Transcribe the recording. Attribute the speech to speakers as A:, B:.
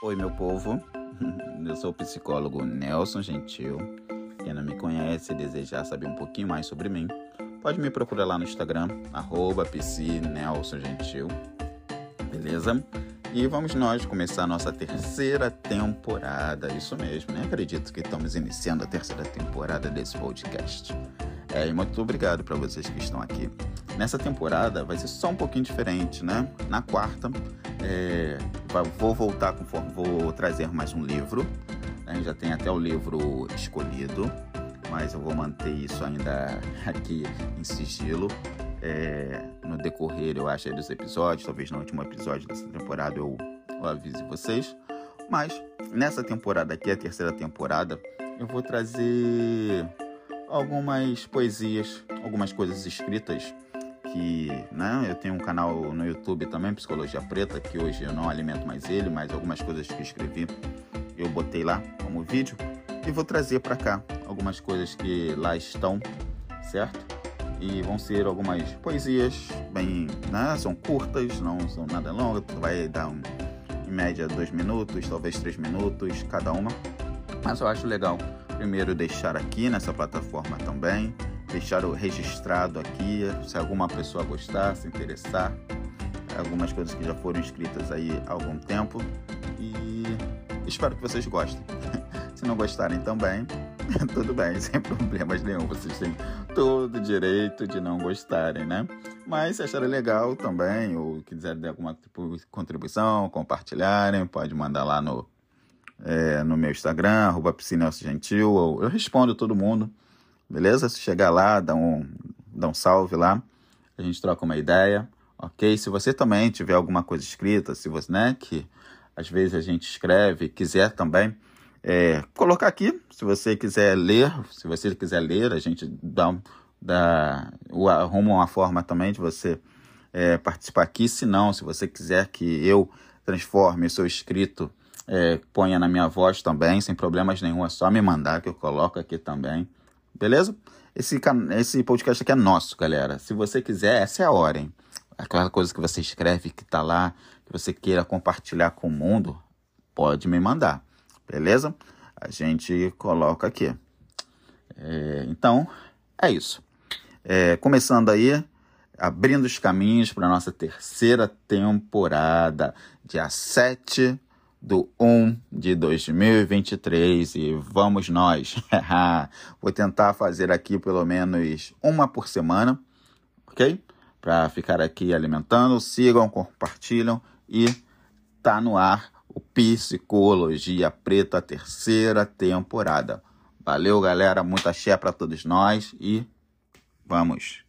A: Oi, meu povo. Eu sou o psicólogo Nelson Gentil. Quem não me conhece e desejar saber um pouquinho mais sobre mim, pode me procurar lá no Instagram, arroba Gentil. Beleza? E vamos nós começar a nossa terceira temporada. Isso mesmo, né? Acredito que estamos iniciando a terceira temporada desse podcast. É, e muito obrigado para vocês que estão aqui. Nessa temporada vai ser só um pouquinho diferente, né? Na quarta, é, vou voltar conforme vou trazer mais um livro. Né? Já tem até o livro escolhido, mas eu vou manter isso ainda aqui em sigilo. É, no decorrer, eu acho, dos episódios, talvez no último episódio dessa temporada eu, eu avise vocês. Mas nessa temporada aqui, a terceira temporada, eu vou trazer algumas poesias, algumas coisas escritas que, né, eu tenho um canal no YouTube também, Psicologia Preta, que hoje eu não alimento mais ele, mas algumas coisas que escrevi eu botei lá como vídeo e vou trazer para cá algumas coisas que lá estão, certo? E vão ser algumas poesias bem, né, são curtas, não são nada longas, vai dar um, em média dois minutos, talvez três minutos cada uma, mas eu acho legal primeiro deixar aqui nessa plataforma também, deixar o registrado aqui, se alguma pessoa gostar, se interessar, algumas coisas que já foram escritas aí há algum tempo e espero que vocês gostem. se não gostarem também, tudo bem, sem problemas nenhum, vocês têm todo o direito de não gostarem, né? Mas se acharem legal também, ou quiserem dar alguma tipo contribuição, compartilharem, pode mandar lá no é, no meu Instagram, arroba Gentil. Eu, eu respondo todo mundo, beleza? Se chegar lá, dá um, dá um salve lá, a gente troca uma ideia, ok? Se você também tiver alguma coisa escrita, se você, né, que às vezes a gente escreve, quiser também, é, colocar aqui, se você quiser ler, se você quiser ler, a gente dá, dá arruma uma forma também de você é, participar aqui. Se não, se você quiser que eu transforme o seu escrito é, ponha na minha voz também, sem problemas nenhum. É só me mandar que eu coloco aqui também. Beleza? Esse, esse podcast aqui é nosso, galera. Se você quiser, essa é a hora, hein? Aquela coisa que você escreve, que tá lá, que você queira compartilhar com o mundo, pode me mandar. Beleza? A gente coloca aqui. É, então, é isso. É, começando aí, abrindo os caminhos para nossa terceira temporada, dia 7 do 1 de 2023 e vamos nós. Vou tentar fazer aqui pelo menos uma por semana, ok? Para ficar aqui alimentando. Sigam, compartilham e tá no ar o Psicologia Preta, terceira temporada. Valeu, galera. Muita axé para todos nós e vamos.